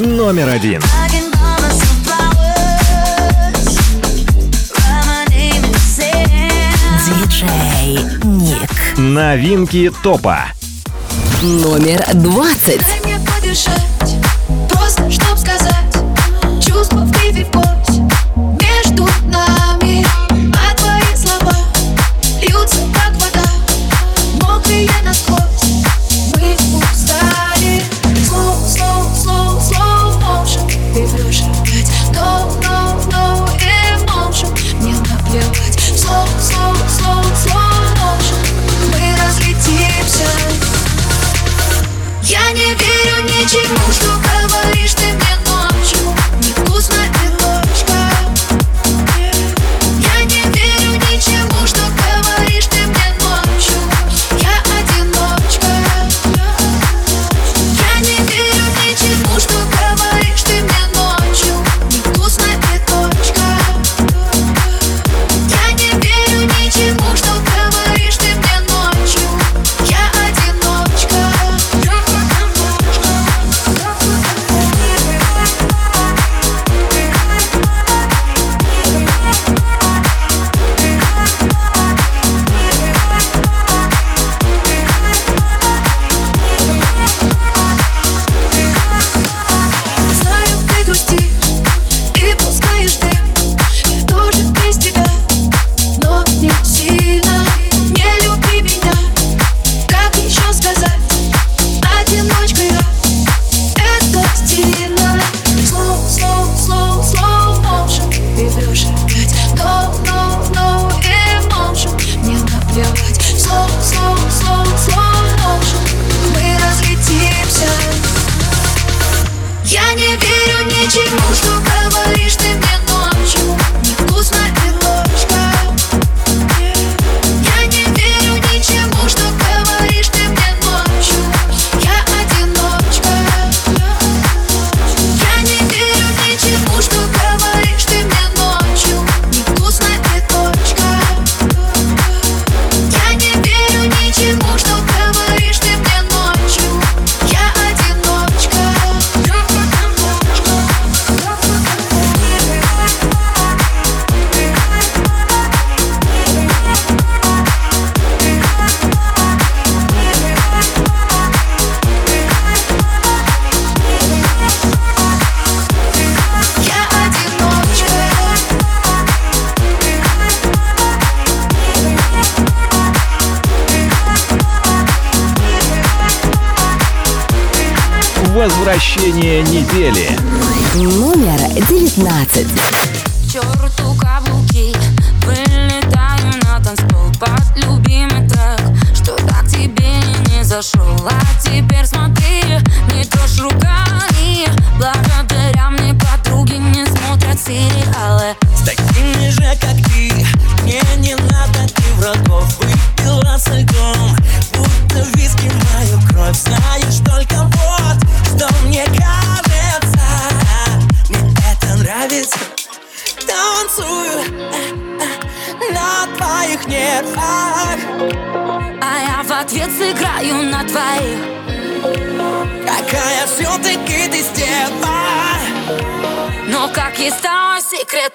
номер один. Диджей Ник. Новинки топа. Номер двадцать.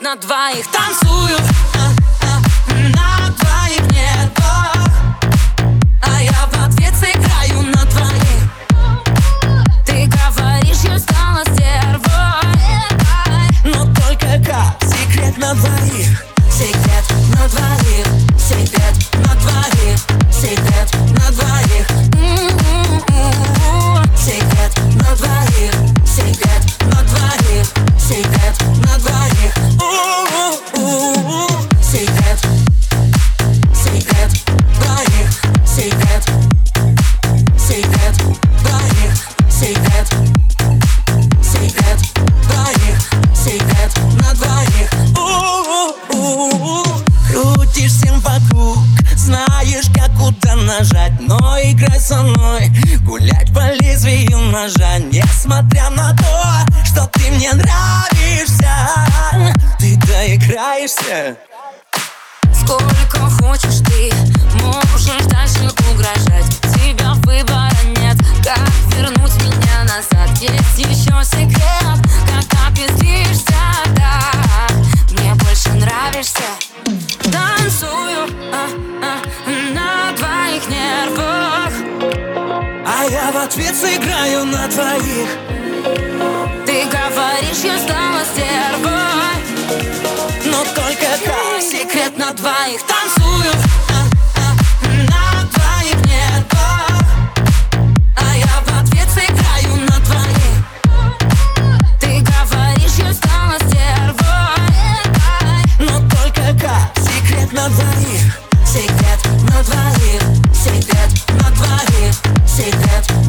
на двоих. Танцуют еще секрет, когда пиздишься, да. Мне больше нравишься. Танцую а, а, на твоих нервах. А я в ответ сыграю на твоих. Ты говоришь, я стала стервой. Но только так, секрет на двоих. Танцую. Секрет на двоих Секрет на двоих Секрет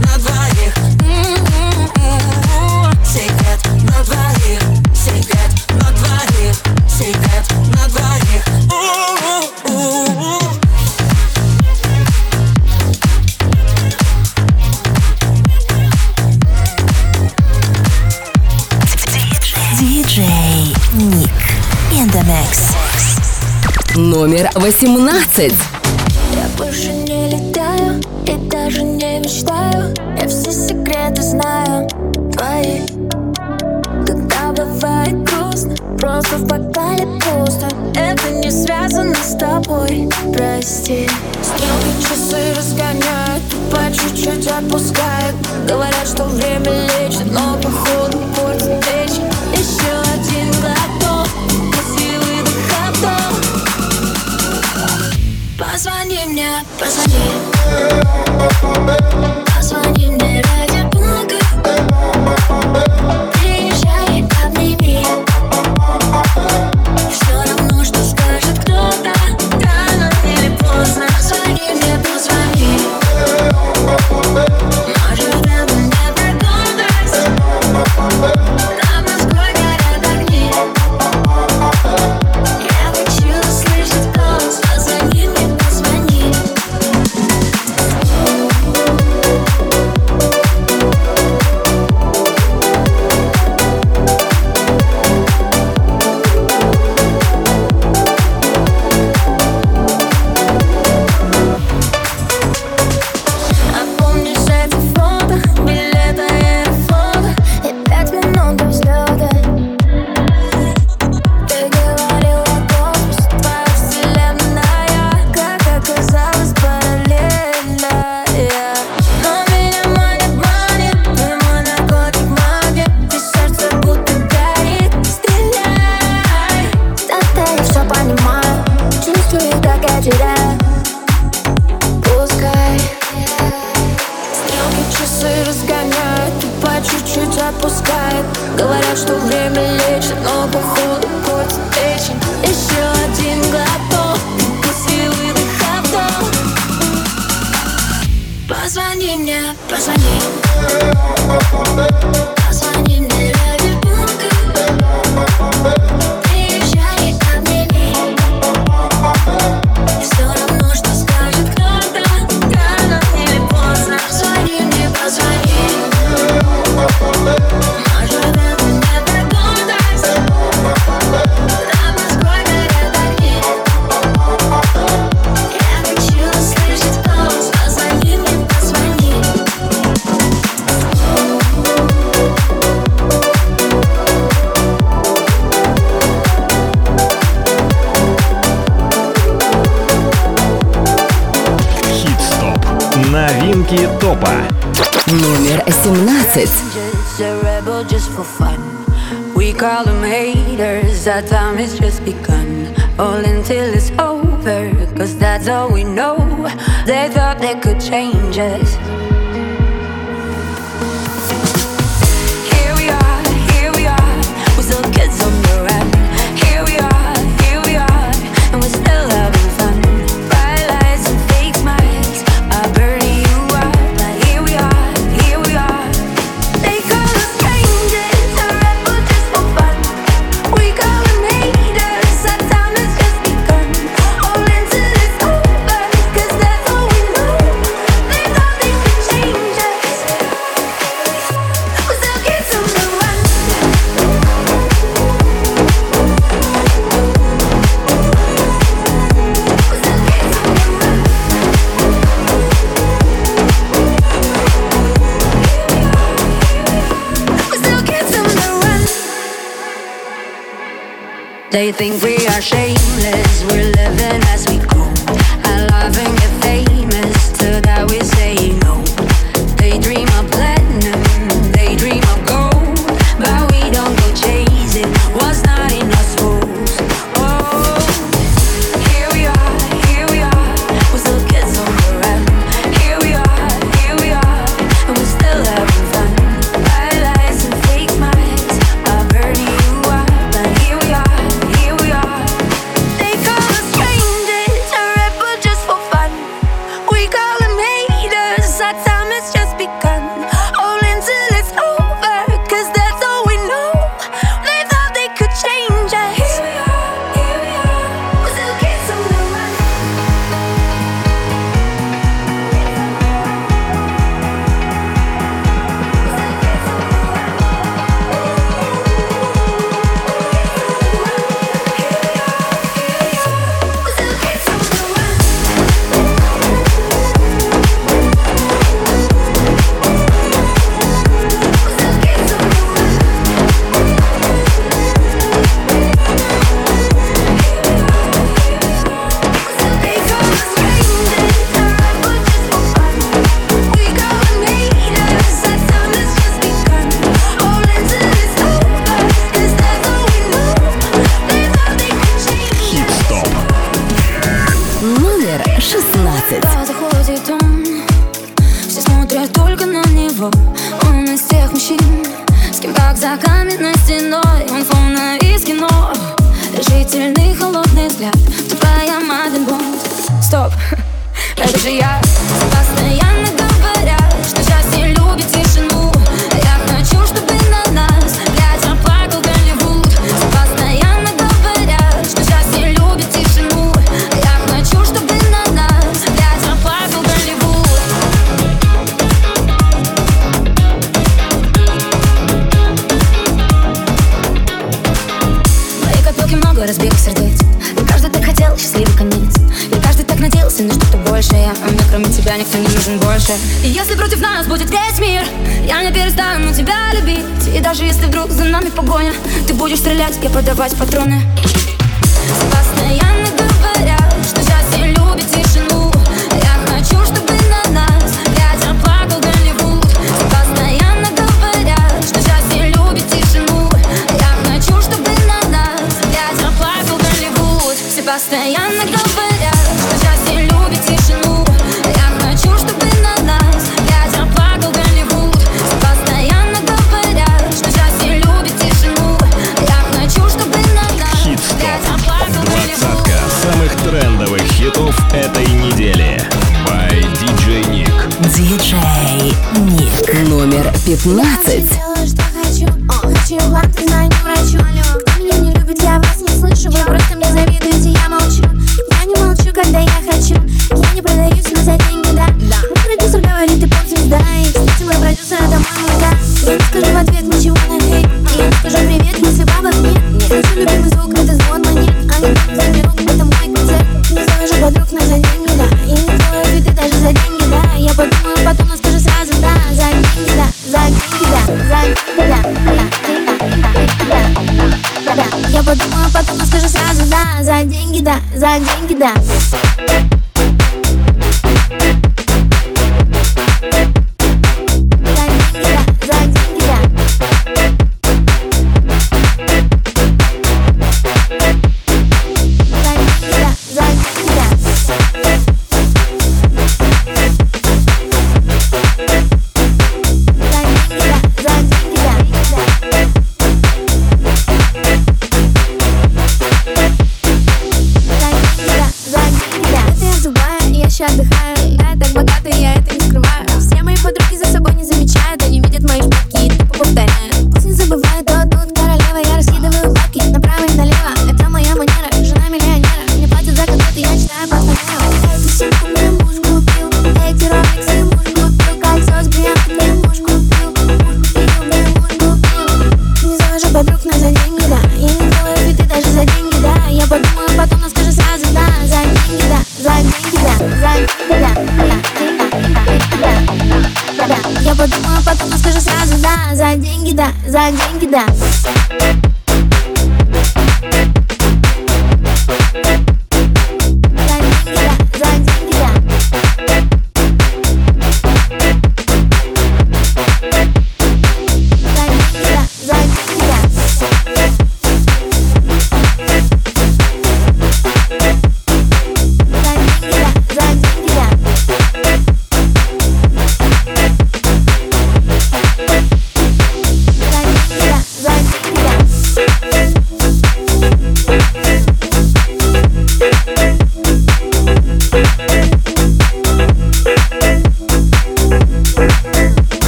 18. Я больше не летаю и даже не мечтаю. Я все секреты знаю твои. Когда бывает грустно, просто в бокале пусто. Это не связано с тобой, прости. Стрелки часы разгоняют, по чуть-чуть отпускают. Говорят, что время лечит, но походу портит речь. меня позови Номер 17. We call them haters, time has just begun. All until it's over, cause that's all we know. They thought they could change us. They think we are shady. весь мир. Я не перестану тебя любить. И даже если вдруг за нами погоня Ты будешь стрелять, я продавать патроны. Постоянно говорят, что счастье любит тишину. Я хочу, чтобы на нас ветер плакал Голливуд. Постоянно говорят, что счастье любит тишину. Я хочу, чтобы на нас ветер плакал Голливуд. Все постоянно этой недели. By DJ Nick. DJ Nick. Номер 15. отдыхаем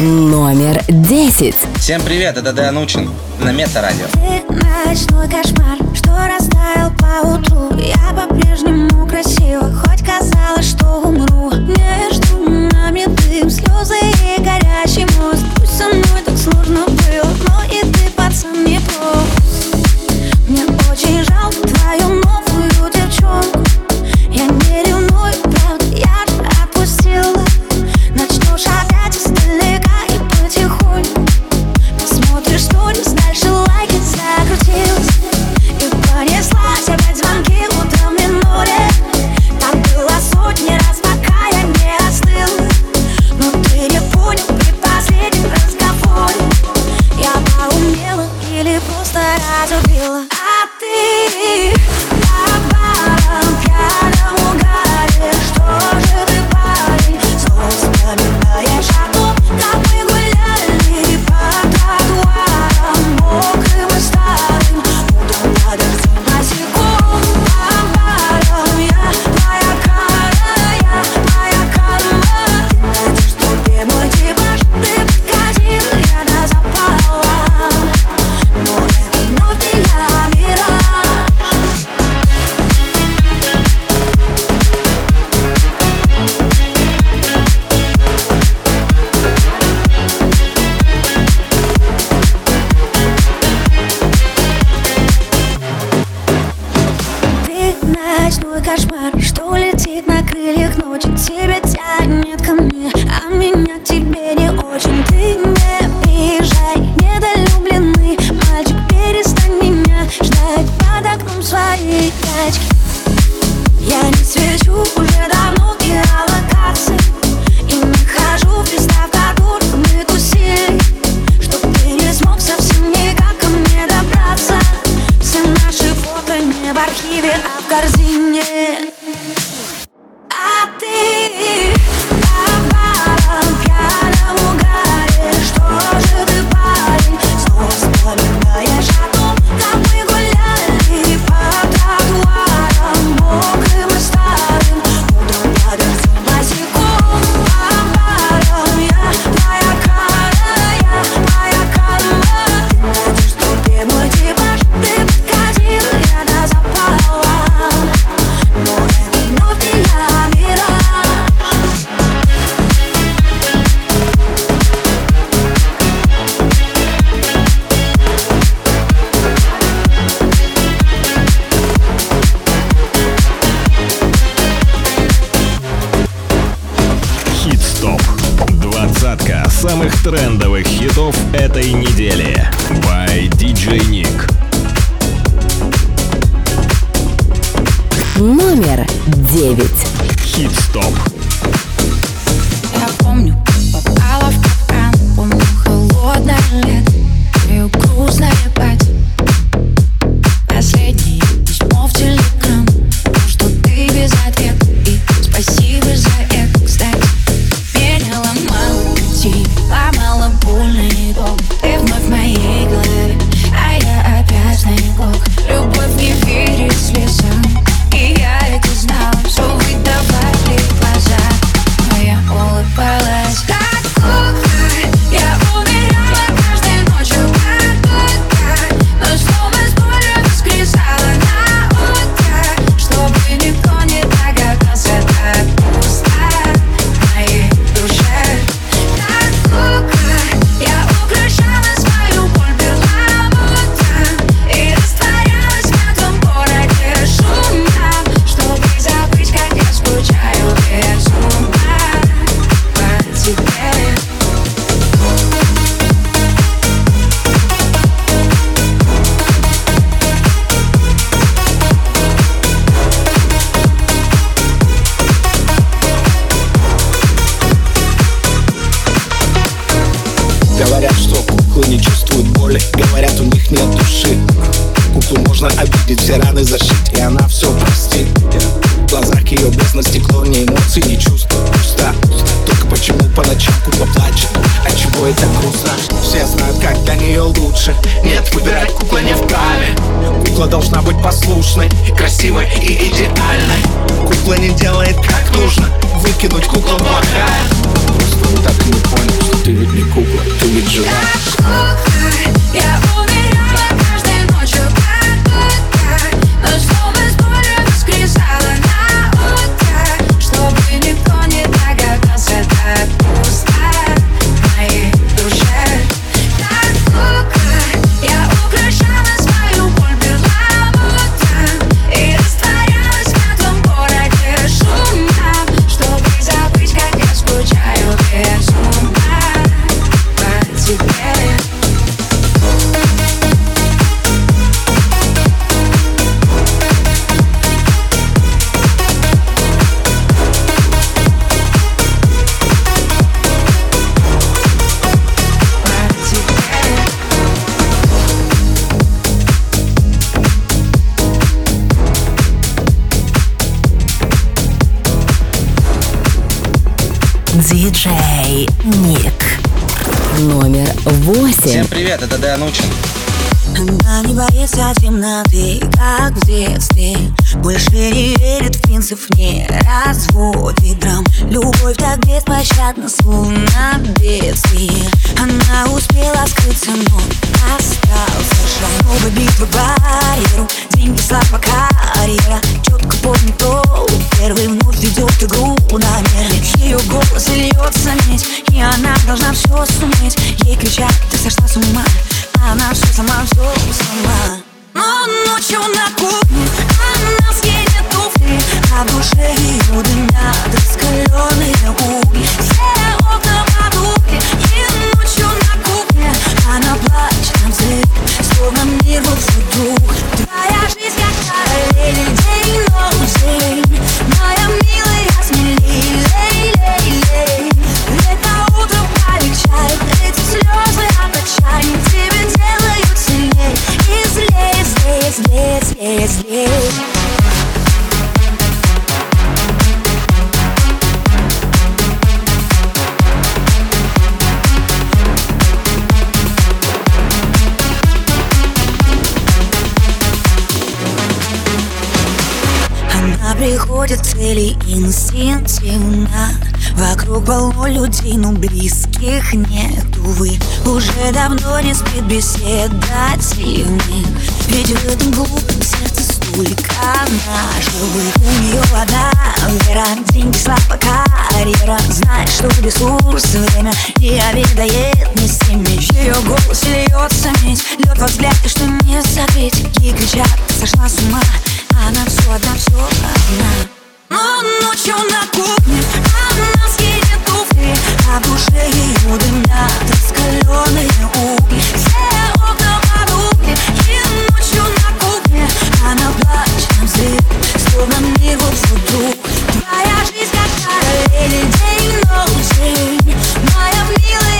номер 10. Всем привет, это Дэн Учин на Мета Радио. Ты ночной кошмар, что растаял по утру, я по-прежнему Она не боится темноты, как в детстве. Больше не верит в принцип, не разводит драм. Любовь так беспощадна, словно бедствие Она успела скрыться, но остался шаг Новая битва барьеру, деньги, слава, карьера. Четко помню то, первый вновь ведет игру намеренно Ее голос льется медь, и она должна все суметь. Ей кричат, ты сошла с ума она все сама, все сама. Но ночью на кухне Она скинет туфли А в душе ее дымят Раскаленные угли. Все окна И ночью на кухне Она на взрыв Словно мир был вдруг Твоя жизнь как параллель День, ночь, день. Моя милая приходит цели инстинктивно Вокруг полно людей, но близких нет, увы Уже давно не спит беседа дивных Ведь в этом глупом сердце столько наживых У нее одна вера, деньги, слава, карьера. Знает, что ресурс, время не обедает ни с теми Ее голос льется медь, лед во взгляде, что не забить Ей кричат, сошла с ума, она все одна, все одна. Но ночью на кухне А в душе ее дымят раскаленные угли. Все окна потухли И ночью на кухне она плачет на взрыв Словно мир был вдруг Твоя жизнь как параллель День, ночь, день Моя милая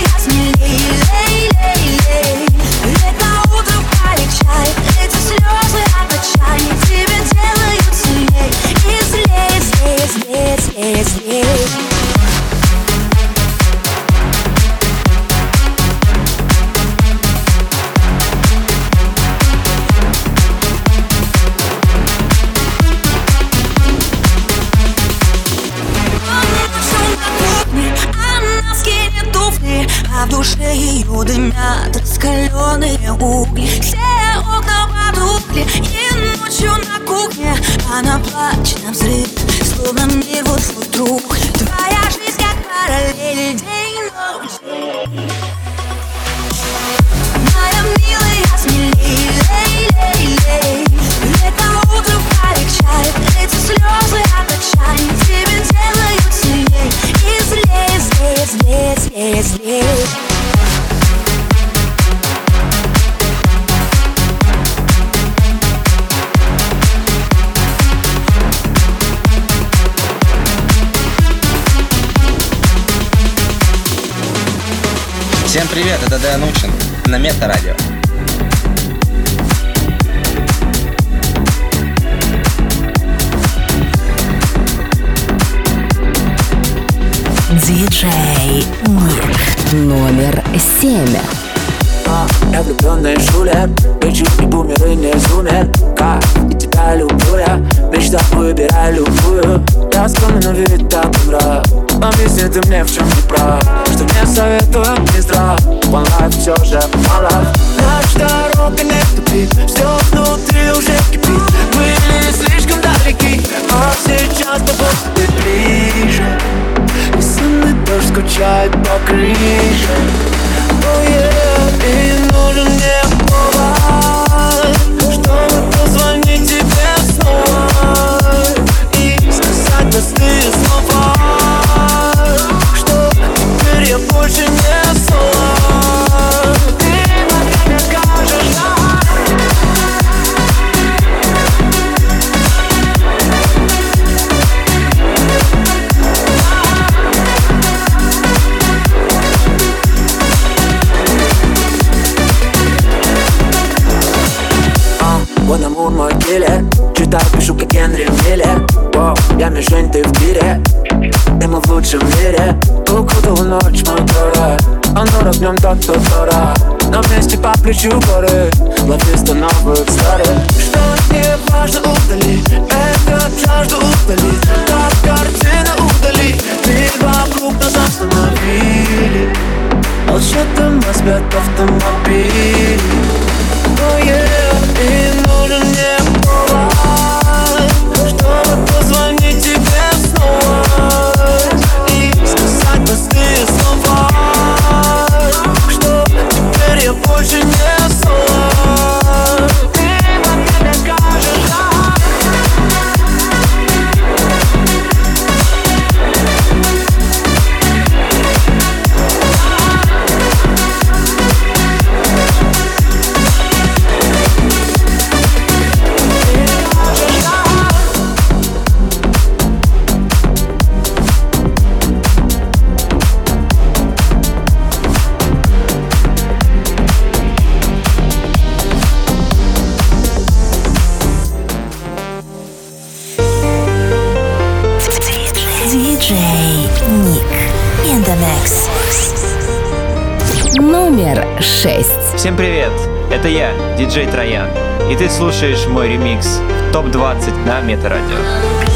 привет, это Дэн Учин на Мета-радио. Диджей Ник. Номер семь. Я влюбленный шулер Речи и бумеры не зумер Как и тебя люблю я Мечта выбирай любую Я но вид так нрав Объясни ты мне, в чем не прав. Что мне советуют не здрав. One life все же мало Наша дорога не тупит. Все внутри уже кипит. Были слишком далеки. А сейчас тобой ты ближе. И сонный дождь скучает по крыше. Oh yeah, и нужен мне Оно огнем так, то тора Но вместе по плечу горы Ловисто новых старых. Что не важно, удали Это жажду удали. Как картина удали Мир вокруг нас остановили. Молчат мы спят в Это я, диджей Троян, и ты слушаешь мой ремикс в ТОП-20 на Метарадио.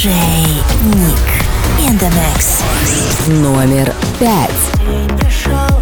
Диджей Ник. In the mix. Номер пять.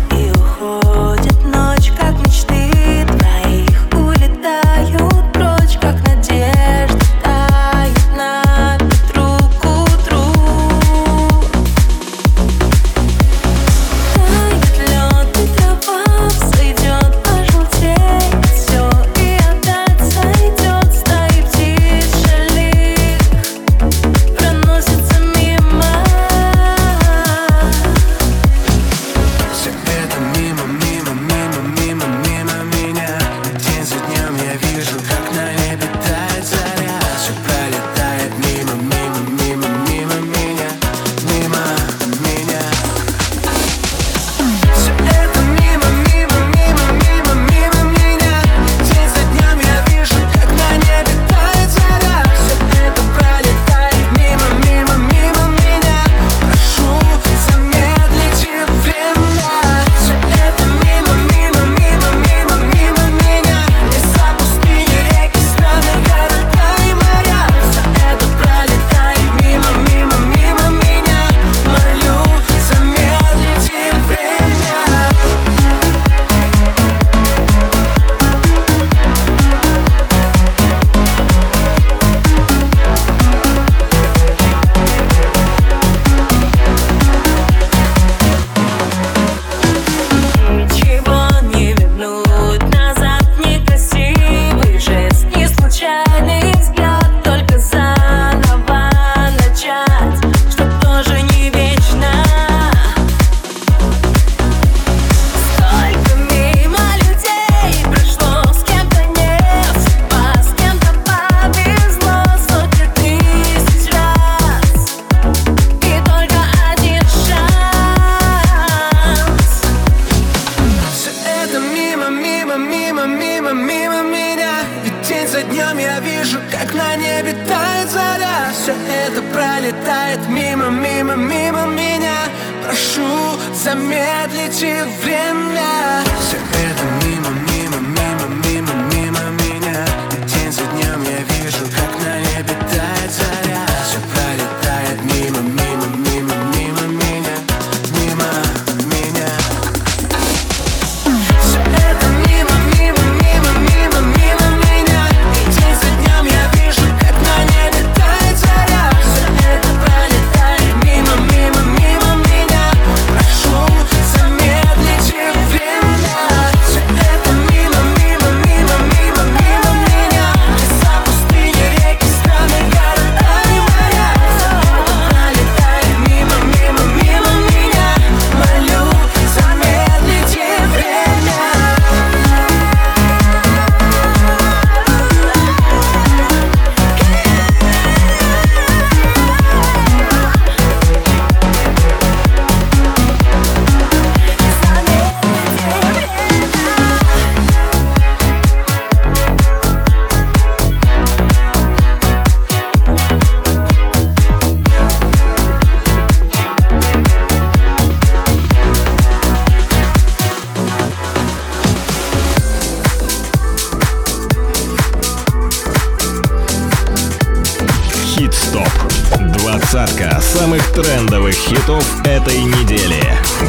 Хит-стоп. Двадцатка самых трендовых хитов этой недели.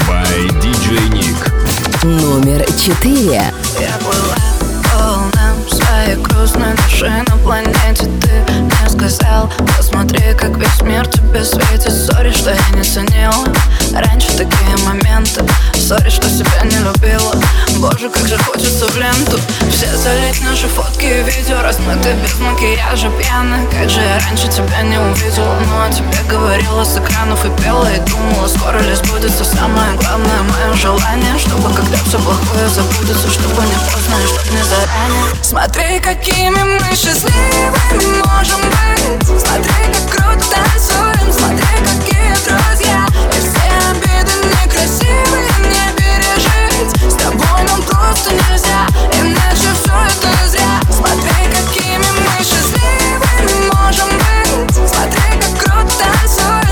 By DJ Nick. Номер четыре. Я была полным своей грустной души на планете. Ты мне сказал, посмотри, как весь мир тебе светит. Сори, что я не ценила раньше такие моменты. Сори, что себя не любила. Боже, как же хочется в ленту. Все залить наши фотки и видео Размыты без макияжа, пьяны Как же я раньше тебя не увидела Ну, а тебе говорила с экранов и пела И думала, скоро ли сбудется Самое главное мое желание. Чтобы когда все плохое забудется Чтобы не поздно и чтоб не заранее. Смотри, какими мы счастливыми можем быть. Смотри, как круто танцуем Смотри, какие друзья. И все обиды некрасивые не пережить. С тобой нам просто нельзя Иначе все это зря. Смотри, какими мы счастливыми можем быть. Смотри, как круто танцуем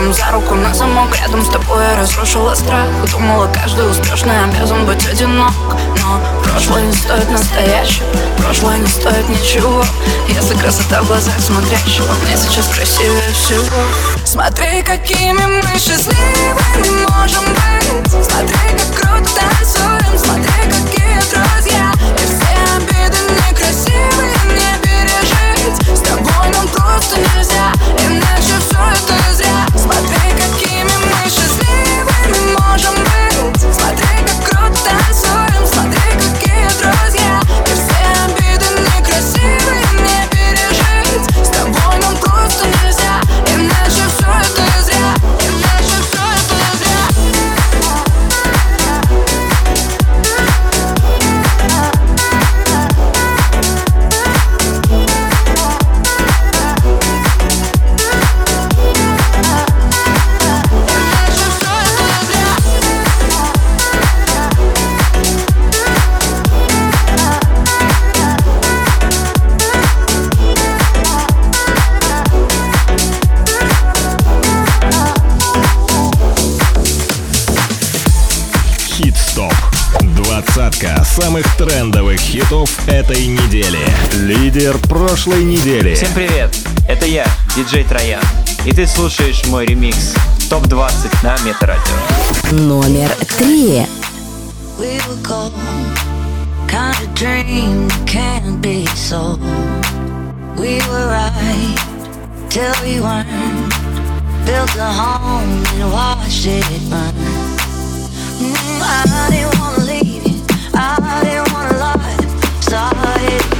Попробуем за руку на замок. Рядом с тобой я разрушила страх. Думала, каждый успешный обязан быть одинок. Но прошлое не стоит настоящего. Прошлое не стоит ничего. Если красота в глазах смотрящего Мне сейчас красивее всего. Смотри, какими мы счастливыми можем быть. Смотри, как круто танцуем. Смотри, какие друзья. И все обиды некрасивые мне пережить. С тобой нам просто нельзя Иначе все это That's самых трендовых хитов этой недели. Лидер прошлой недели. Всем привет, это я, диджей Троян. И ты слушаешь мой ремикс ТОП-20 на Метарадио. Номер три. Built a home and watched it burn. Mm, I didn't wanna saw it.